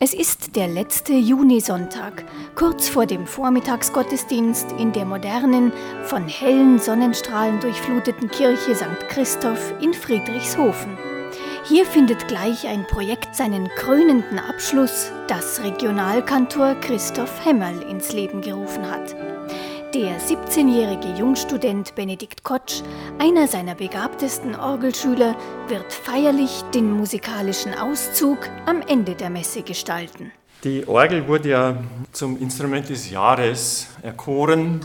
Es ist der letzte Junisonntag, kurz vor dem Vormittagsgottesdienst in der modernen, von hellen Sonnenstrahlen durchfluteten Kirche St. Christoph in Friedrichshofen. Hier findet gleich ein Projekt seinen krönenden Abschluss, das Regionalkantor Christoph Hemmerl ins Leben gerufen hat. Der 17-jährige Jungstudent Benedikt Kotsch, einer seiner begabtesten Orgelschüler, wird feierlich den musikalischen Auszug am Ende der Messe gestalten. Die Orgel wurde ja zum Instrument des Jahres erkoren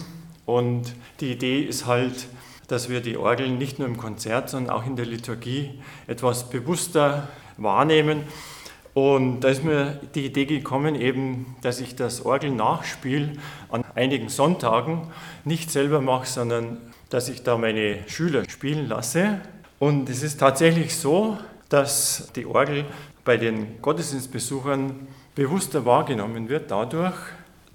und die Idee ist halt, dass wir die Orgel nicht nur im Konzert, sondern auch in der Liturgie etwas bewusster wahrnehmen und da ist mir die Idee gekommen, eben, dass ich das Orgelnachspiel an einigen Sonntagen nicht selber mache, sondern dass ich da meine Schüler spielen lasse. Und es ist tatsächlich so, dass die Orgel bei den Gottesdienstbesuchern bewusster wahrgenommen wird, dadurch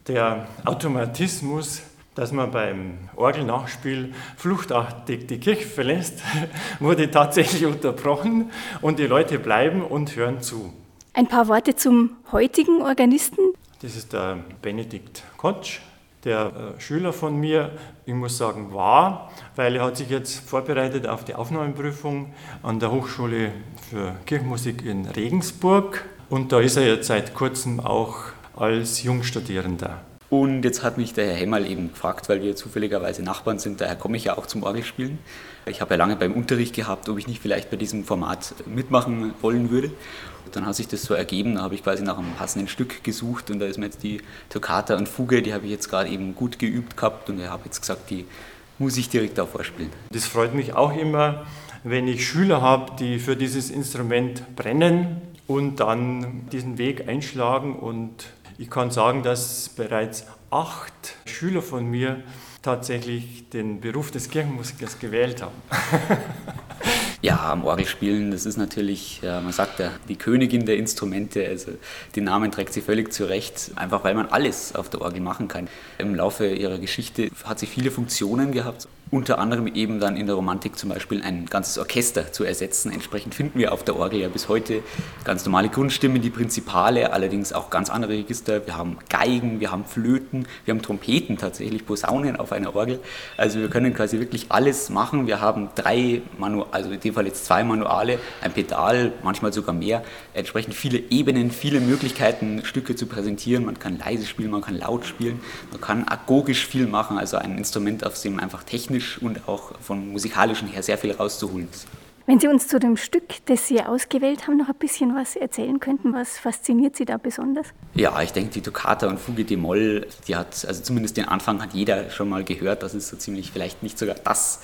der Automatismus, dass man beim Orgelnachspiel fluchtartig die Kirche verlässt, wurde tatsächlich unterbrochen und die Leute bleiben und hören zu. Ein paar Worte zum heutigen Organisten. Das ist der Benedikt Kotsch, der äh, Schüler von mir, ich muss sagen, war, weil er hat sich jetzt vorbereitet auf die Aufnahmeprüfung an der Hochschule für Kirchenmusik in Regensburg. Und da ist er jetzt seit kurzem auch als Jungstudierender. Und jetzt hat mich der Herr Hemmerl eben gefragt, weil wir zufälligerweise Nachbarn sind, daher komme ich ja auch zum Orgelspielen. Ich habe ja lange beim Unterricht gehabt, ob ich nicht vielleicht bei diesem Format mitmachen wollen würde. Dann hat sich das so ergeben, da habe ich quasi nach einem passenden Stück gesucht und da ist mir jetzt die Toccata und Fuge, die habe ich jetzt gerade eben gut geübt gehabt und ich habe jetzt gesagt, die muss ich direkt auch vorspielen. Das freut mich auch immer, wenn ich Schüler habe, die für dieses Instrument brennen und dann diesen Weg einschlagen und ich kann sagen, dass bereits acht Schüler von mir tatsächlich den Beruf des Kirchenmusikers gewählt haben. Ja, am Orgelspielen, das ist natürlich, man sagt ja, die Königin der Instrumente. Also den Namen trägt sie völlig zurecht, einfach weil man alles auf der Orgel machen kann. Im Laufe ihrer Geschichte hat sie viele Funktionen gehabt unter anderem eben dann in der Romantik zum Beispiel ein ganzes Orchester zu ersetzen. Entsprechend finden wir auf der Orgel ja bis heute ganz normale Grundstimmen, die Prinzipale, allerdings auch ganz andere Register. Wir haben Geigen, wir haben Flöten, wir haben Trompeten tatsächlich, Posaunen auf einer Orgel. Also wir können quasi wirklich alles machen. Wir haben drei, Manu also in dem Fall jetzt zwei Manuale, ein Pedal, manchmal sogar mehr. Entsprechend viele Ebenen, viele Möglichkeiten, Stücke zu präsentieren. Man kann leise spielen, man kann laut spielen, man kann agogisch viel machen, also ein Instrument, auf dem einfach technisch technisch und auch vom musikalischen her sehr viel rauszuholen ist. Wenn Sie uns zu dem Stück, das Sie ausgewählt haben, noch ein bisschen was erzählen könnten, was fasziniert Sie da besonders? Ja, ich denke, die Toccata und Fuge de Moll, die hat, also zumindest den Anfang hat jeder schon mal gehört. Das ist so ziemlich vielleicht nicht sogar das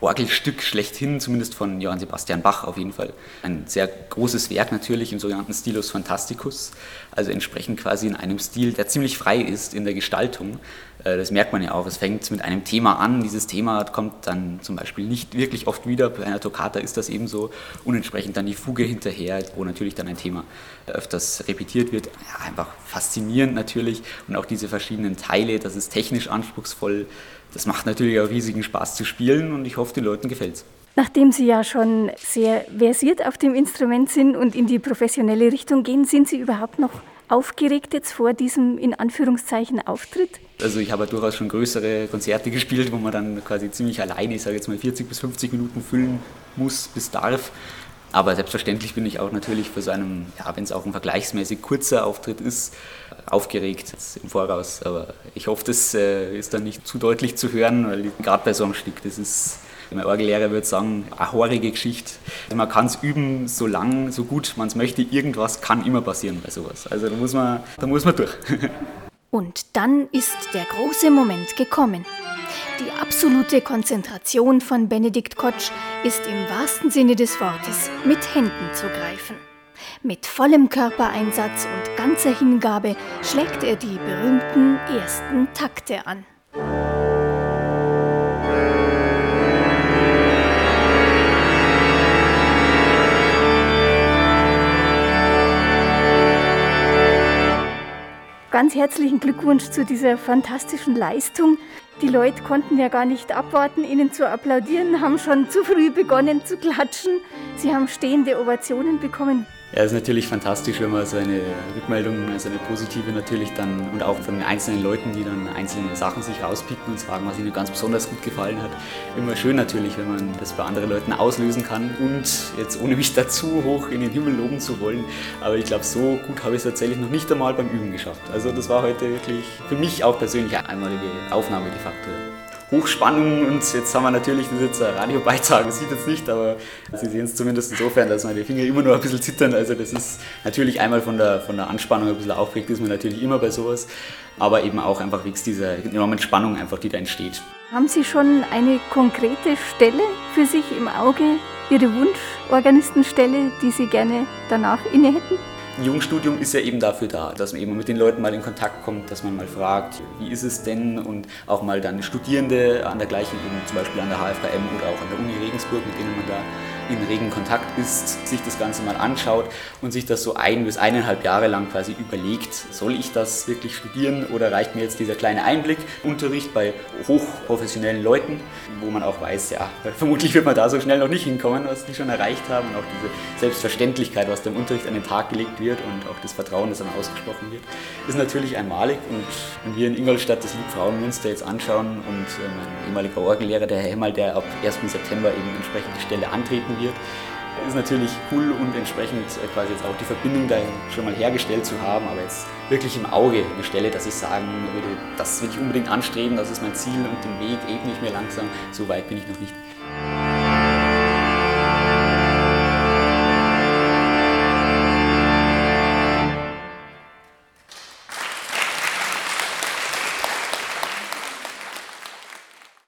Orgelstück schlechthin, zumindest von Johann Sebastian Bach auf jeden Fall. Ein sehr großes Werk natürlich im sogenannten Stilus Fantasticus, also entsprechend quasi in einem Stil, der ziemlich frei ist in der Gestaltung. Äh, das merkt man ja auch. Es fängt mit einem Thema an. Dieses Thema kommt dann zum Beispiel nicht wirklich oft wieder. Bei einer Toccata ist das ebenso. Und entsprechend dann die Fuge hinterher, wo natürlich dann ein Thema öfters repetiert wird. Ja, einfach faszinierend natürlich. Und auch diese verschiedenen Teile, das ist technisch anspruchsvoll das macht natürlich auch riesigen Spaß zu spielen und ich hoffe, den Leuten gefällt es. Nachdem Sie ja schon sehr versiert auf dem Instrument sind und in die professionelle Richtung gehen, sind Sie überhaupt noch aufgeregt jetzt vor diesem in Anführungszeichen Auftritt? Also ich habe ja durchaus schon größere Konzerte gespielt, wo man dann quasi ziemlich alleine, ich sage jetzt mal 40 bis 50 Minuten füllen muss bis darf. Aber selbstverständlich bin ich auch natürlich für so einen, ja, wenn es auch ein vergleichsmäßig kurzer Auftritt ist, aufgeregt im Voraus. Aber ich hoffe, das äh, ist dann nicht zu deutlich zu hören, weil gerade bei so einem Stück, das ist, mein Orgellehrer würde sagen, eine horrige Geschichte. Man kann es üben, so lang, so gut man es möchte. Irgendwas kann immer passieren bei sowas. Also da muss man, da muss man durch. Und dann ist der große Moment gekommen. Die absolute Konzentration von Benedikt Kotsch ist im wahrsten Sinne des Wortes mit Händen zu greifen. Mit vollem Körpereinsatz und ganzer Hingabe schlägt er die berühmten ersten Takte an. Ganz herzlichen Glückwunsch zu dieser fantastischen Leistung. Die Leute konnten ja gar nicht abwarten, Ihnen zu applaudieren, haben schon zu früh begonnen zu klatschen. Sie haben stehende Ovationen bekommen. Ja, ist natürlich fantastisch, wenn man so eine Rückmeldung, also eine positive natürlich dann und auch von den einzelnen Leuten, die dann einzelne Sachen sich rauspicken und sagen, was ihnen ganz besonders gut gefallen hat. Immer schön natürlich, wenn man das bei anderen Leuten auslösen kann und jetzt ohne mich dazu hoch in den Himmel loben zu wollen, aber ich glaube, so gut habe ich es tatsächlich noch nicht einmal beim Üben geschafft. Also das war heute wirklich für mich auch persönlich eine einmalige Aufnahme de facto. Hochspannung und jetzt haben wir natürlich, das jetzt ein Radiobeitrag, das sieht jetzt nicht, aber Sie sehen es zumindest insofern, dass meine Finger immer nur ein bisschen zittern, also das ist natürlich einmal von der, von der Anspannung ein bisschen aufgeregt, ist man natürlich immer bei sowas, aber eben auch einfach wegen dieser enormen Spannung einfach, die da entsteht. Haben Sie schon eine konkrete Stelle für sich im Auge, Ihre Wunschorganistenstelle, die Sie gerne danach inne hätten? Jugendstudium ist ja eben dafür da, dass man eben mit den Leuten mal in Kontakt kommt, dass man mal fragt, wie ist es denn? Und auch mal dann Studierende an der gleichen, eben zum Beispiel an der HFKM oder auch an der Uni Regensburg, mit denen man da in regen Kontakt ist, sich das Ganze mal anschaut und sich das so ein bis eineinhalb Jahre lang quasi überlegt, soll ich das wirklich studieren oder reicht mir jetzt dieser kleine Einblick, Unterricht bei hochprofessionellen Leuten, wo man auch weiß, ja, vermutlich wird man da so schnell noch nicht hinkommen, was die schon erreicht haben und auch diese Selbstverständlichkeit, was dem Unterricht an den Tag gelegt wird und auch das Vertrauen, das dann ausgesprochen wird, ist natürlich einmalig und wenn wir in Ingolstadt das Lied Frauenmünster jetzt anschauen und äh, mein ehemaliger Orgellehrer, der Herr Hemmel, der ab 1. September eben entsprechend die Stelle antreten wird. Ist natürlich cool und entsprechend äh, quasi jetzt auch die Verbindung da schon mal hergestellt zu haben, aber jetzt wirklich im Auge eine Stelle, dass ich sagen würde, das will ich unbedingt anstreben, das ist mein Ziel und den Weg ebne ich mir langsam. So weit bin ich noch nicht.